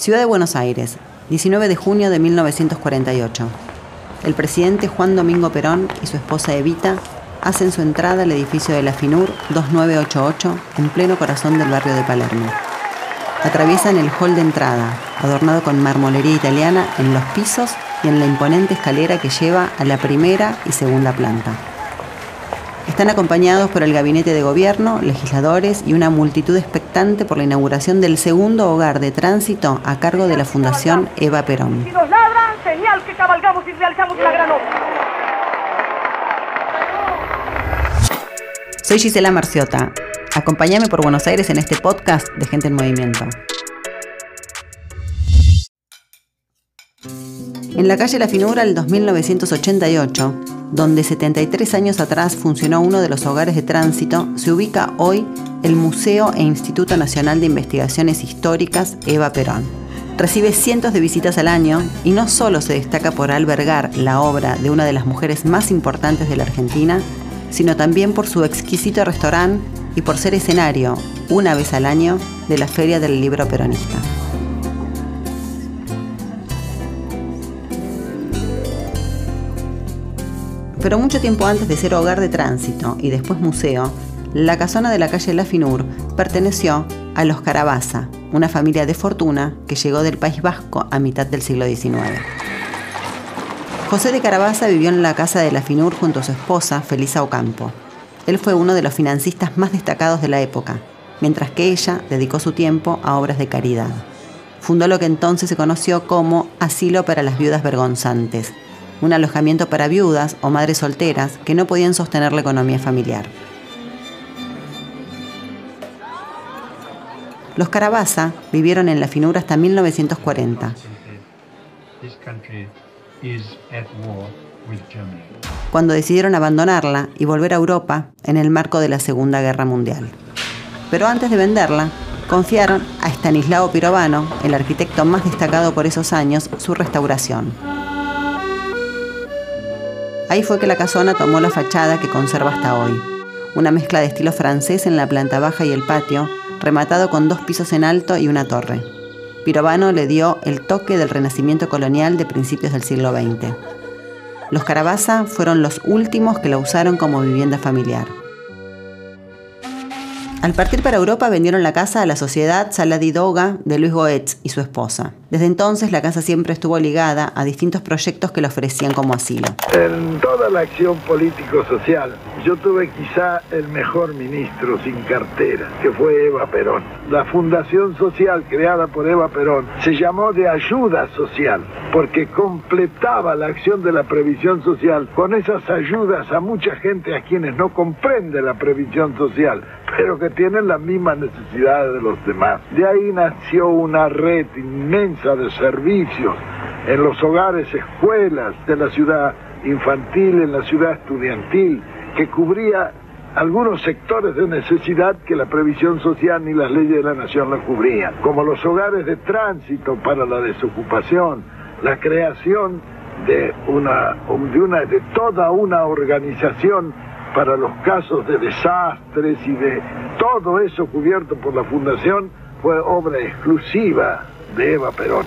Ciudad de Buenos Aires, 19 de junio de 1948. El presidente Juan Domingo Perón y su esposa Evita hacen su entrada al edificio de la FINUR 2988 en pleno corazón del barrio de Palermo. Atraviesan el hall de entrada, adornado con marmolería italiana en los pisos y en la imponente escalera que lleva a la primera y segunda planta. Están acompañados por el gabinete de gobierno, legisladores y una multitud expectante por la inauguración del segundo hogar de tránsito a cargo de la Fundación Eva Perón. Si nos ladran, señal que cabalgamos y realizamos una gran Soy Gisela Marciota. Acompáñame por Buenos Aires en este podcast de Gente en Movimiento. En la calle La Finura, el 2988, donde 73 años atrás funcionó uno de los hogares de tránsito, se ubica hoy el Museo e Instituto Nacional de Investigaciones Históricas Eva Perón. Recibe cientos de visitas al año y no solo se destaca por albergar la obra de una de las mujeres más importantes de la Argentina, sino también por su exquisito restaurante y por ser escenario, una vez al año, de la Feria del Libro Peronista. Pero mucho tiempo antes de ser hogar de tránsito y después museo, la casona de la calle La Finur perteneció a los Carabaza, una familia de fortuna que llegó del País Vasco a mitad del siglo XIX. José de Carabaza vivió en la casa de la Finur junto a su esposa, Felisa Ocampo. Él fue uno de los financistas más destacados de la época, mientras que ella dedicó su tiempo a obras de caridad. Fundó lo que entonces se conoció como Asilo para las Viudas Vergonzantes, un alojamiento para viudas o madres solteras que no podían sostener la economía familiar. Los Carabaza vivieron en la Finur hasta 1940. Cuando decidieron abandonarla y volver a Europa en el marco de la Segunda Guerra Mundial. Pero antes de venderla, confiaron a Stanislao Pirovano, el arquitecto más destacado por esos años, su restauración. Ahí fue que la casona tomó la fachada que conserva hasta hoy, una mezcla de estilo francés en la planta baja y el patio, rematado con dos pisos en alto y una torre. Pirovano le dio el toque del renacimiento colonial de principios del siglo XX. Los Carabaza fueron los últimos que la usaron como vivienda familiar. Al partir para Europa vendieron la casa a la sociedad Saladidoga de Luis Goetz y su esposa. Desde entonces la casa siempre estuvo ligada a distintos proyectos que le ofrecían como asilo. En toda la acción político-social, yo tuve quizá el mejor ministro sin cartera, que fue Eva Perón. La fundación social creada por Eva Perón se llamó de ayuda social, porque completaba la acción de la previsión social con esas ayudas a mucha gente a quienes no comprende la previsión social pero que tienen las mismas necesidades de los demás. De ahí nació una red inmensa de servicios en los hogares, escuelas de la ciudad infantil, en la ciudad estudiantil, que cubría algunos sectores de necesidad que la previsión social ni las leyes de la nación la cubrían, como los hogares de tránsito para la desocupación, la creación de una, de una de toda una organización para los casos de desastres y de todo eso cubierto por la Fundación fue obra exclusiva de Eva Perón.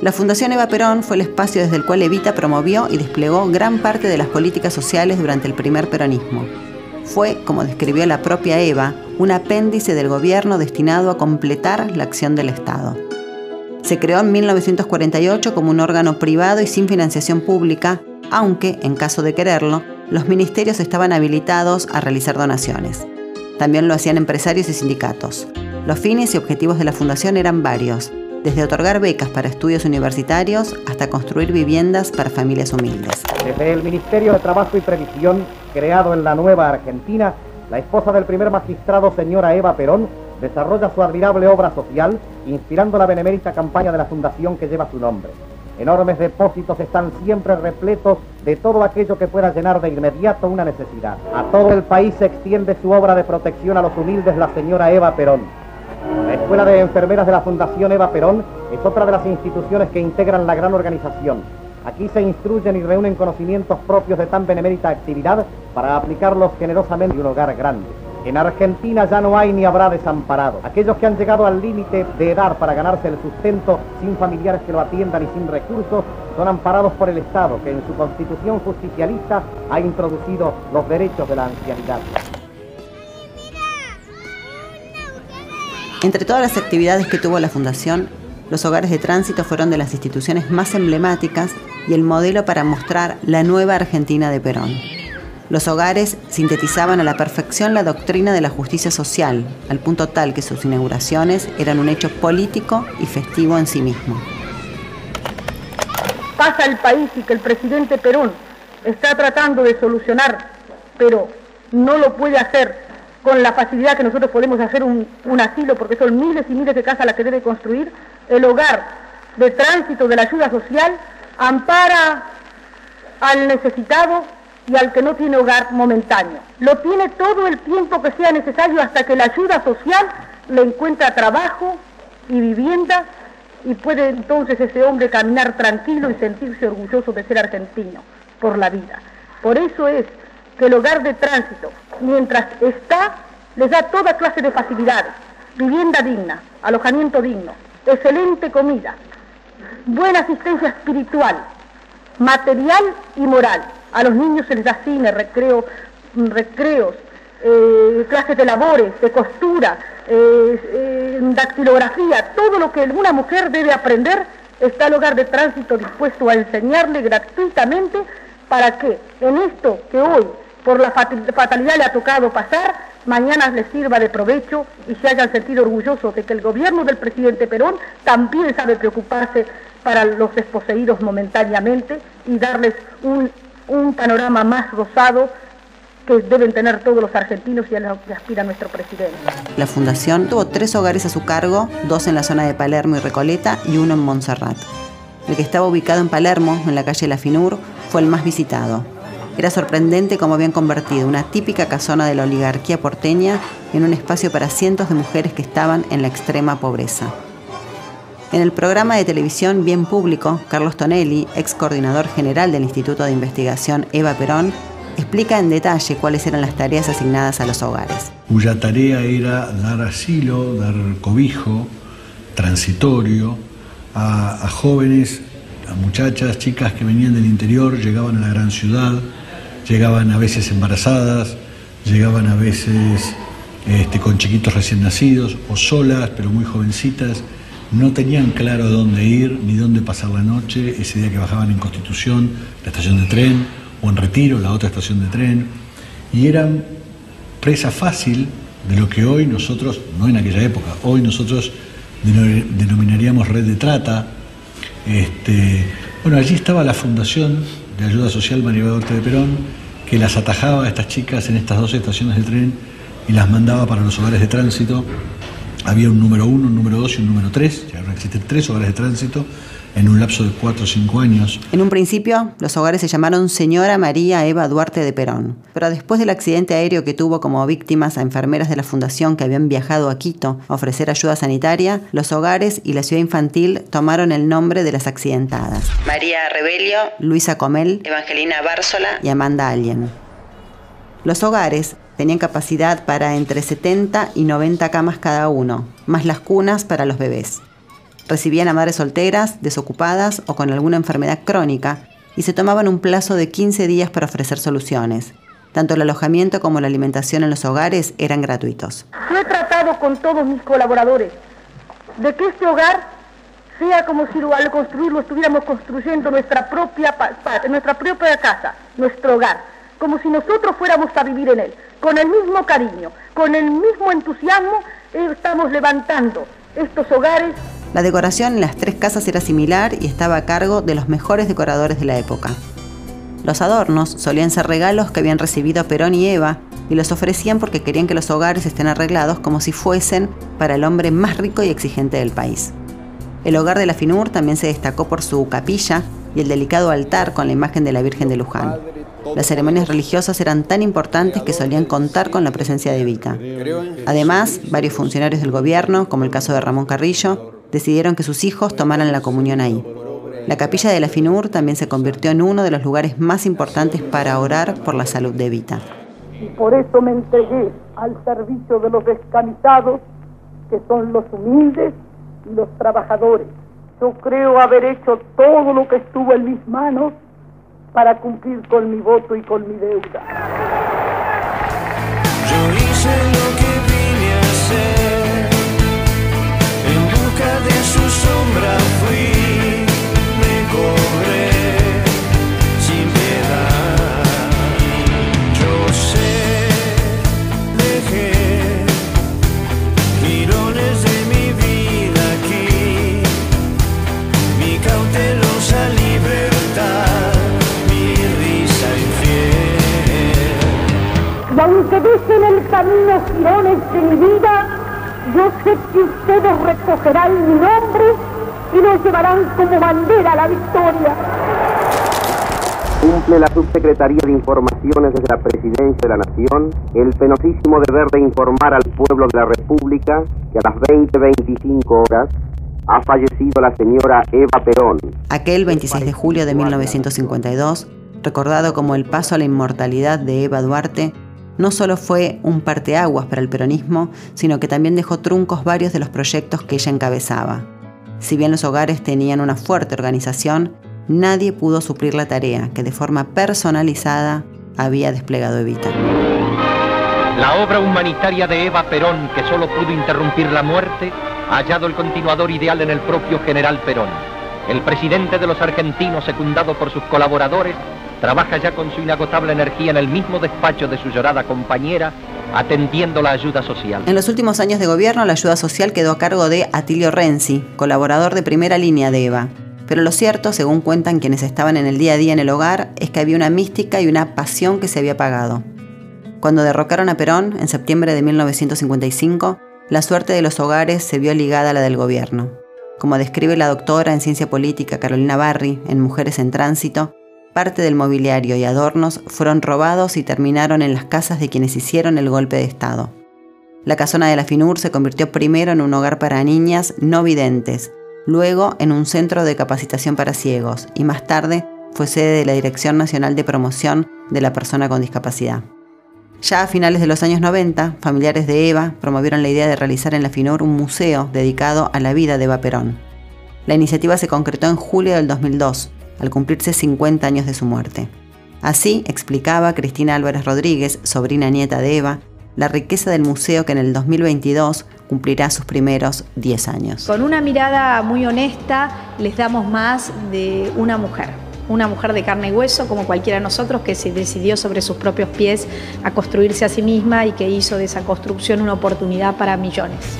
La Fundación Eva Perón fue el espacio desde el cual Evita promovió y desplegó gran parte de las políticas sociales durante el primer peronismo. Fue, como describió la propia Eva, un apéndice del gobierno destinado a completar la acción del Estado. Se creó en 1948 como un órgano privado y sin financiación pública, aunque, en caso de quererlo, los ministerios estaban habilitados a realizar donaciones. También lo hacían empresarios y sindicatos. Los fines y objetivos de la fundación eran varios, desde otorgar becas para estudios universitarios hasta construir viviendas para familias humildes. Desde el Ministerio de Trabajo y Previsión, creado en la Nueva Argentina, la esposa del primer magistrado, señora Eva Perón, desarrolla su admirable obra social, inspirando la benemérita campaña de la fundación que lleva su nombre. Enormes depósitos están siempre repletos de todo aquello que pueda llenar de inmediato una necesidad. A todo el país se extiende su obra de protección a los humildes la señora Eva Perón. La Escuela de Enfermeras de la Fundación Eva Perón es otra de las instituciones que integran la gran organización. Aquí se instruyen y reúnen conocimientos propios de tan benemérita actividad para aplicarlos generosamente en un hogar grande. En Argentina ya no hay ni habrá desamparados. Aquellos que han llegado al límite de edad para ganarse el sustento sin familiares que lo atiendan y sin recursos son amparados por el Estado, que en su constitución justicialista ha introducido los derechos de la ancianidad. Entre todas las actividades que tuvo la Fundación, los hogares de tránsito fueron de las instituciones más emblemáticas y el modelo para mostrar la nueva Argentina de Perón. Los hogares sintetizaban a la perfección la doctrina de la justicia social, al punto tal que sus inauguraciones eran un hecho político y festivo en sí mismo. Pasa el país y que el presidente Perón está tratando de solucionar, pero no lo puede hacer con la facilidad que nosotros podemos hacer un, un asilo, porque son miles y miles de casas las que debe construir, el hogar de tránsito de la ayuda social ampara al necesitado y al que no tiene hogar momentáneo. Lo tiene todo el tiempo que sea necesario hasta que la ayuda social le encuentra trabajo y vivienda y puede entonces ese hombre caminar tranquilo y sentirse orgulloso de ser argentino por la vida. Por eso es que el hogar de tránsito, mientras está, les da toda clase de facilidades, vivienda digna, alojamiento digno, excelente comida, buena asistencia espiritual, material y moral. A los niños se les da cine, recreo, recreos, eh, clases de labores, de costura, eh, dactilografía, todo lo que una mujer debe aprender está el hogar de tránsito dispuesto a enseñarle gratuitamente para que en esto que hoy por la fatalidad le ha tocado pasar, mañana les sirva de provecho y se hayan sentido orgullosos de que el gobierno del presidente Perón también sabe preocuparse para los desposeídos momentáneamente y darles un, un panorama más rosado que deben tener todos los argentinos y a lo que aspira nuestro presidente. La fundación tuvo tres hogares a su cargo, dos en la zona de Palermo y Recoleta y uno en Montserrat. El que estaba ubicado en Palermo, en la calle La Finur, fue el más visitado. Era sorprendente cómo habían convertido una típica casona de la oligarquía porteña en un espacio para cientos de mujeres que estaban en la extrema pobreza. En el programa de televisión Bien Público, Carlos Tonelli, ex coordinador general del Instituto de Investigación Eva Perón, explica en detalle cuáles eran las tareas asignadas a los hogares. Cuya tarea era dar asilo, dar cobijo transitorio a, jóvenes, a muchachas, chicas que venían del interior, llegaban a la gran ciudad, llegaban a veces embarazadas, llegaban a veces este, con chiquitos recién nacidos o solas, pero muy jovencitas, no tenían claro dónde ir ni dónde pasar la noche, ese día que bajaban en Constitución, la estación de tren, o en Retiro, la otra estación de tren, y eran presa fácil de lo que hoy nosotros, no en aquella época, hoy nosotros denominaríamos red de trata. Este, bueno, allí estaba la Fundación de Ayuda Social María Duarte de Perón, que las atajaba a estas chicas en estas dos estaciones de tren y las mandaba para los hogares de tránsito. Había un número uno, un número dos y un número tres, ya ahora existen tres hogares de tránsito en un lapso de cuatro o cinco años. En un principio, los hogares se llamaron Señora María Eva Duarte de Perón, pero después del accidente aéreo que tuvo como víctimas a enfermeras de la fundación que habían viajado a Quito a ofrecer ayuda sanitaria, los hogares y la ciudad infantil tomaron el nombre de las accidentadas. María Rebelio, Luisa Comel, Evangelina Bársola y Amanda Allen. Los hogares tenían capacidad para entre 70 y 90 camas cada uno, más las cunas para los bebés. Recibían a madres solteras, desocupadas o con alguna enfermedad crónica y se tomaban un plazo de 15 días para ofrecer soluciones. Tanto el alojamiento como la alimentación en los hogares eran gratuitos. Yo he tratado con todos mis colaboradores de que este hogar sea como si al construirlo estuviéramos construyendo nuestra propia, nuestra propia casa, nuestro hogar, como si nosotros fuéramos a vivir en él, con el mismo cariño, con el mismo entusiasmo, estamos levantando estos hogares la decoración en las tres casas era similar y estaba a cargo de los mejores decoradores de la época. Los adornos solían ser regalos que habían recibido Perón y Eva y los ofrecían porque querían que los hogares estén arreglados como si fuesen para el hombre más rico y exigente del país. El hogar de la Finur también se destacó por su capilla y el delicado altar con la imagen de la Virgen de Luján. Las ceremonias religiosas eran tan importantes que solían contar con la presencia de Evita. Además, varios funcionarios del gobierno, como el caso de Ramón Carrillo, decidieron que sus hijos tomaran la comunión ahí. La capilla de la Finur también se convirtió en uno de los lugares más importantes para orar por la salud de Evita. y por eso me entregué al servicio de los descamisados, que son los humildes y los trabajadores. Yo creo haber hecho todo lo que estuvo en mis manos para cumplir con mi voto y con mi deuda. Yo hice lo que vine a hacer, en busca de su sombra girones de mi vida, yo sé que ustedes recogerán mi nombre y lo llevarán como bandera a la victoria. Cumple la Subsecretaría de Informaciones desde la Presidencia de la Nación el penosísimo deber de informar al pueblo de la República que a las 20.25 horas ha fallecido la señora Eva Perón. Aquel 26 de julio de 1952, recordado como el paso a la inmortalidad de Eva Duarte, no solo fue un parteaguas para el peronismo, sino que también dejó truncos varios de los proyectos que ella encabezaba. Si bien los hogares tenían una fuerte organización, nadie pudo suplir la tarea que de forma personalizada había desplegado Evita. La obra humanitaria de Eva Perón, que solo pudo interrumpir la muerte, ha hallado el continuador ideal en el propio general Perón. El presidente de los argentinos, secundado por sus colaboradores, trabaja ya con su inagotable energía en el mismo despacho de su llorada compañera, atendiendo la ayuda social. En los últimos años de gobierno, la ayuda social quedó a cargo de Atilio Renzi, colaborador de primera línea de Eva. Pero lo cierto, según cuentan quienes estaban en el día a día en el hogar, es que había una mística y una pasión que se había apagado. Cuando derrocaron a Perón, en septiembre de 1955, la suerte de los hogares se vio ligada a la del gobierno. Como describe la doctora en ciencia política Carolina Barri en Mujeres en Tránsito, parte del mobiliario y adornos fueron robados y terminaron en las casas de quienes hicieron el golpe de Estado. La casona de la FINUR se convirtió primero en un hogar para niñas no videntes, luego en un centro de capacitación para ciegos y más tarde fue sede de la Dirección Nacional de Promoción de la Persona con Discapacidad. Ya a finales de los años 90, familiares de Eva promovieron la idea de realizar en la FINUR un museo dedicado a la vida de Eva Perón. La iniciativa se concretó en julio del 2002, al cumplirse 50 años de su muerte. Así explicaba Cristina Álvarez Rodríguez, sobrina nieta de Eva, la riqueza del museo que en el 2022 cumplirá sus primeros 10 años. Con una mirada muy honesta les damos más de una mujer, una mujer de carne y hueso como cualquiera de nosotros que se decidió sobre sus propios pies a construirse a sí misma y que hizo de esa construcción una oportunidad para millones.